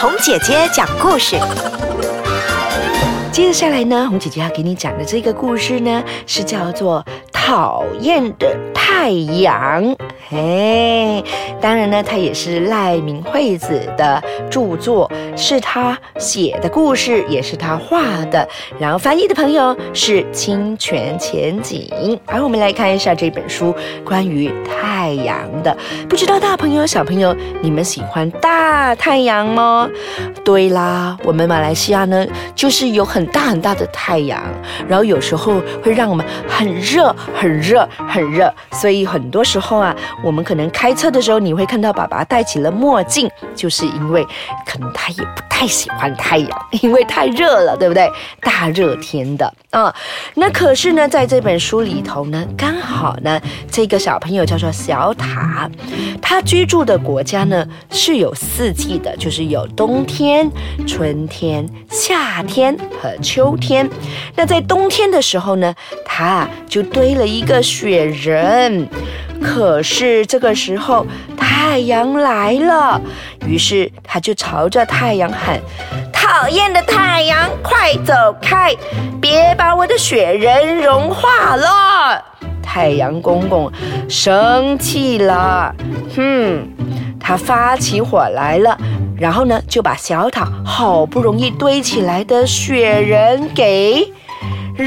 童姐姐讲故事。接下来呢，红姐姐要给你讲的这个故事呢，是叫做《讨厌的太阳》。嘿，当然呢，它也是赖明惠子的著作，是他写的故事，也是他画的。然后翻译的朋友是清泉前景。而我们来看一下这本书关于太阳的。不知道大朋友小朋友，你们喜欢大太阳吗？对啦，我们马来西亚呢，就是有很很大很大的太阳，然后有时候会让我们很热、很热、很热，所以很多时候啊。我们可能开车的时候，你会看到爸爸戴起了墨镜，就是因为可能他也不太喜欢太阳，因为太热了，对不对？大热天的啊。那可是呢，在这本书里头呢，刚好呢，这个小朋友叫做小塔，他居住的国家呢是有四季的，就是有冬天、春天、夏天和秋天。那在冬天的时候呢，他啊就堆了一个雪人。可是这个时候，太阳来了，于是他就朝着太阳喊：“讨厌的太阳，快走开，别把我的雪人融化了！”太阳公公生气了，哼，他发起火来了，然后呢，就把小塔好不容易堆起来的雪人给。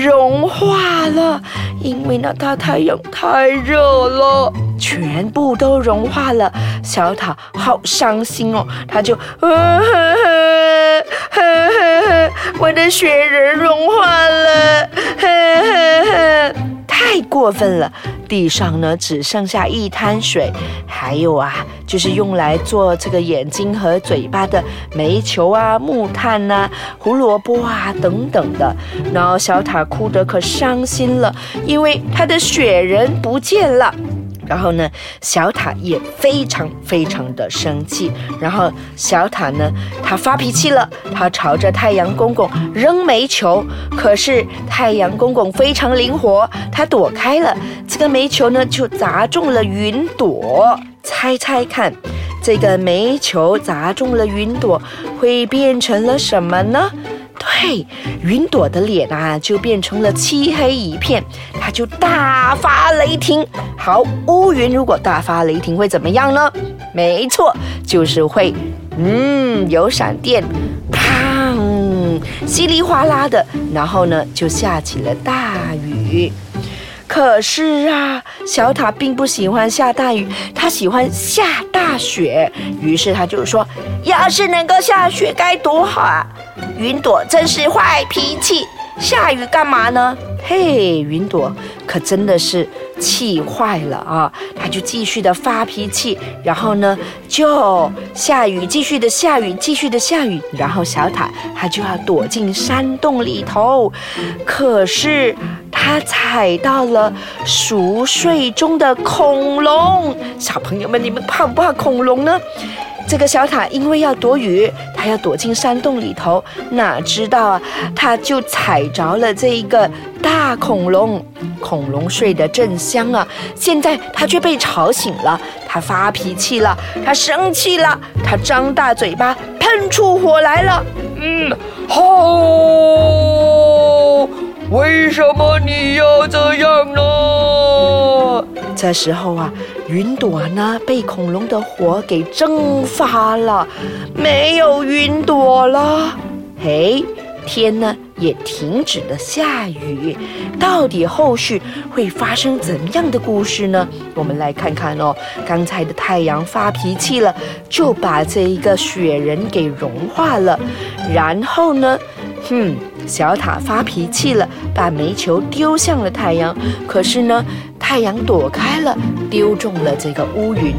融化了，因为那大太阳太热了，全部都融化了。小塔好伤心哦，他就，我的雪人融化了，太过分了。地上呢只剩下一滩水，还有啊，就是用来做这个眼睛和嘴巴的煤球啊、木炭呐、胡萝卜啊等等的。然后小塔哭得可伤心了，因为他的雪人不见了。然后呢，小塔也非常非常的生气。然后小塔呢，他发脾气了，他朝着太阳公公扔煤球。可是太阳公公非常灵活，他躲开了。这个煤球呢，就砸中了云朵。猜猜看，这个煤球砸中了云朵，会变成了什么呢？嘿，云朵的脸啊，就变成了漆黑一片，它就大发雷霆。好，乌云如果大发雷霆会怎么样呢？没错，就是会，嗯，有闪电，啪，稀里哗啦的，然后呢，就下起了大雨。可是啊，小塔并不喜欢下大雨，他喜欢下大雪。于是他就说：“要是能够下雪该多好啊！”云朵真是坏脾气，下雨干嘛呢？嘿，云朵可真的是气坏了啊！他就继续的发脾气，然后呢，就下雨，继续的下雨，继续的下雨，然后小塔他就要躲进山洞里头，可是他踩到了熟睡中的恐龙。小朋友们，你们怕不怕恐龙呢？这个小塔因为要躲雨，他要躲进山洞里头，哪知道啊，他就踩着了这一个大恐龙。恐龙睡得正香啊，现在他却被吵醒了，他发脾气了，他生气了，他张大嘴巴喷出火来了。嗯，好，为什么你要这样呢？这时候啊，云朵呢被恐龙的火给蒸发了，没有云朵了。嘿，天呢也停止了下雨。到底后续会发生怎样的故事呢？我们来看看哦。刚才的太阳发脾气了，就把这一个雪人给融化了。然后呢，哼，小塔发脾气了，把煤球丢向了太阳。可是呢。太阳躲开了，丢中了这个乌云，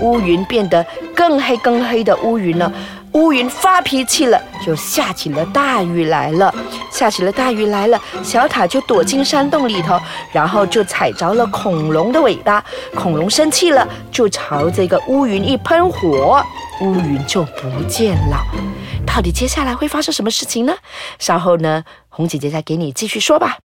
乌云变得更黑更黑的乌云了。乌云发脾气了，就下起了大雨来了。下起了大雨来了，小塔就躲进山洞里头，然后就踩着了恐龙的尾巴。恐龙生气了，就朝这个乌云一喷火，乌云就不见了。到底接下来会发生什么事情呢？稍后呢，红姐姐再给你继续说吧。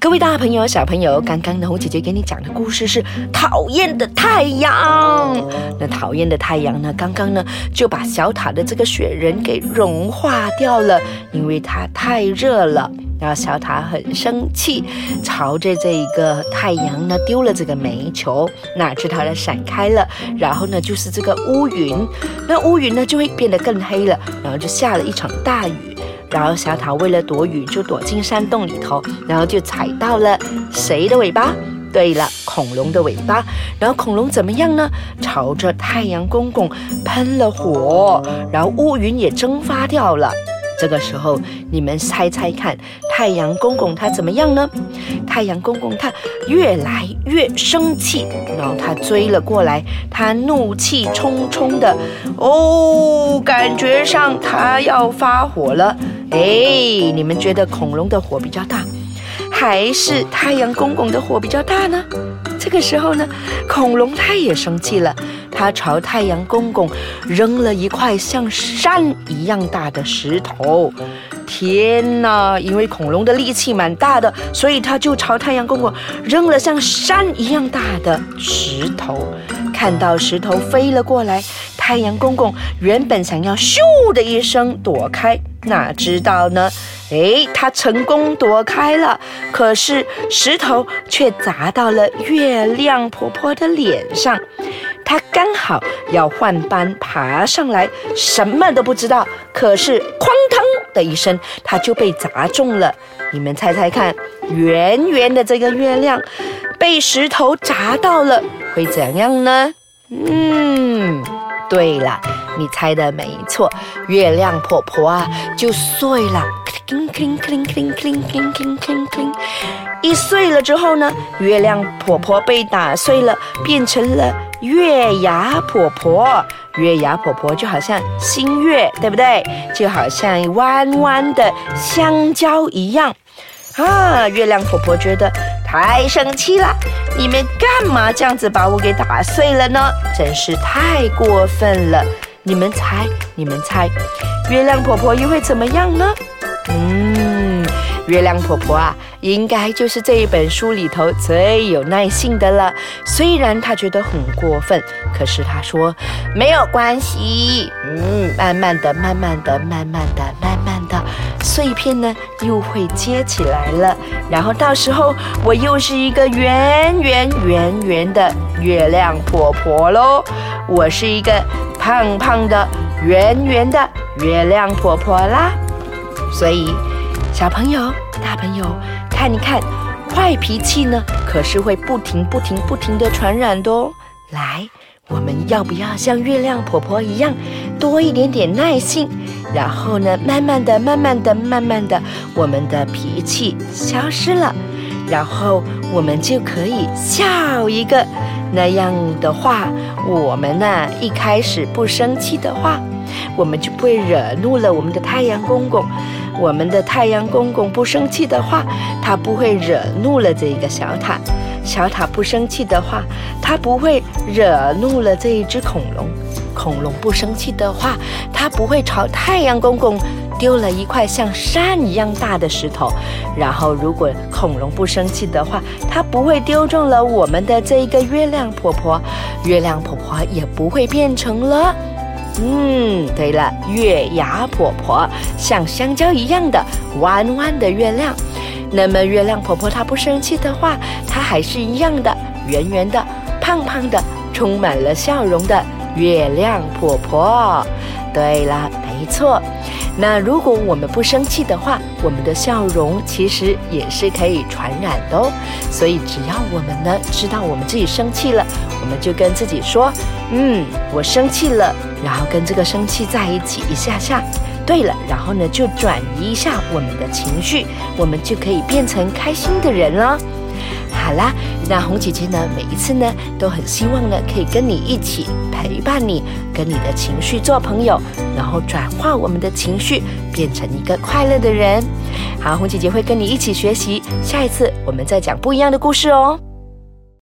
各位大朋友、小朋友，刚刚呢，红姐姐给你讲的故事是讨厌的太阳。那讨厌的太阳呢，刚刚呢就把小塔的这个雪人给融化掉了，因为它太热了。然后小塔很生气，朝着这一个太阳呢丢了这个煤球，哪知它呢闪开了，然后呢就是这个乌云，那乌云呢就会变得更黑了，然后就下了一场大雨。然后小桃为了躲雨，就躲进山洞里头，然后就踩到了谁的尾巴？对了，恐龙的尾巴。然后恐龙怎么样呢？朝着太阳公公喷了火，然后乌云也蒸发掉了。这个时候，你们猜猜看，太阳公公他怎么样呢？太阳公公他越来越生气，然后他追了过来，他怒气冲冲的，哦，感觉上他要发火了。哎，你们觉得恐龙的火比较大，还是太阳公公的火比较大呢？这个时候呢，恐龙它也生气了。他朝太阳公公扔了一块像山一样大的石头。天哪！因为恐龙的力气蛮大的，所以他就朝太阳公公扔了像山一样大的石头。看到石头飞了过来，太阳公公原本想要咻的一声躲开，哪知道呢？哎，他成功躲开了，可是石头却砸到了月亮婆婆的脸上。他刚好要换班爬上来，什么都不知道。可是哐当的一声，他就被砸中了。你们猜猜看，圆圆的这个月亮被石头砸到了，会怎样呢？嗯，对了，你猜的没错，月亮婆婆啊就碎了，一碎了之后呢，月亮婆婆被打碎了，变成了月牙婆婆。月牙婆婆就好像新月，对不对？就好像弯弯的香蕉一样啊！月亮婆婆觉得。太生气了，你们干嘛这样子把我给打碎了呢？真是太过分了！你们猜，你们猜，月亮婆婆又会怎么样呢？嗯，月亮婆婆啊，应该就是这一本书里头最有耐性的了。虽然她觉得很过分，可是她说没有关系。嗯，慢慢的，慢慢的，慢慢的，慢慢，碎片呢又会接起来了。然后到时候我又是一个圆圆圆圆的月亮婆婆喽。我是一个胖胖的圆圆的月亮婆婆啦。所以，小朋友、大朋友，看一看，坏脾气呢，可是会不停、不停、不停的传染的哦。来，我们要不要像月亮婆婆一样，多一点点耐性，然后呢，慢慢的、慢慢的、慢慢的，我们的脾气消失了，然后我们就可以笑一个。那样的话，我们呢，一开始不生气的话，我们就不会惹怒了我们的太阳公公。我们的太阳公公不生气的话，他不会惹怒了这个小塔；小塔不生气的话，他不会惹怒了这一只恐龙；恐龙不生气的话，他不会朝太阳公公丢了一块像山一样大的石头。然后，如果恐龙不生气的话，他不会丢中了我们的这一个月亮婆婆，月亮婆婆也不会变成了。嗯，对了，月牙婆婆像香蕉一样的弯弯的月亮。那么月亮婆婆她不生气的话，她还是一样的圆圆的、胖胖的，充满了笑容的月亮婆婆。对了，没错。那如果我们不生气的话，我们的笑容其实也是可以传染的哦。所以只要我们呢知道我们自己生气了，我们就跟自己说：“嗯，我生气了。”然后跟这个生气在一起一下下。对了，然后呢就转移一下我们的情绪，我们就可以变成开心的人了。好啦，那红姐姐呢，每一次呢都很希望呢可以跟你一起陪伴你，跟你的情绪做朋友，然后转化我们的情绪，变成一个快乐的人。好，红姐姐会跟你一起学习，下一次我们再讲不一样的故事哦。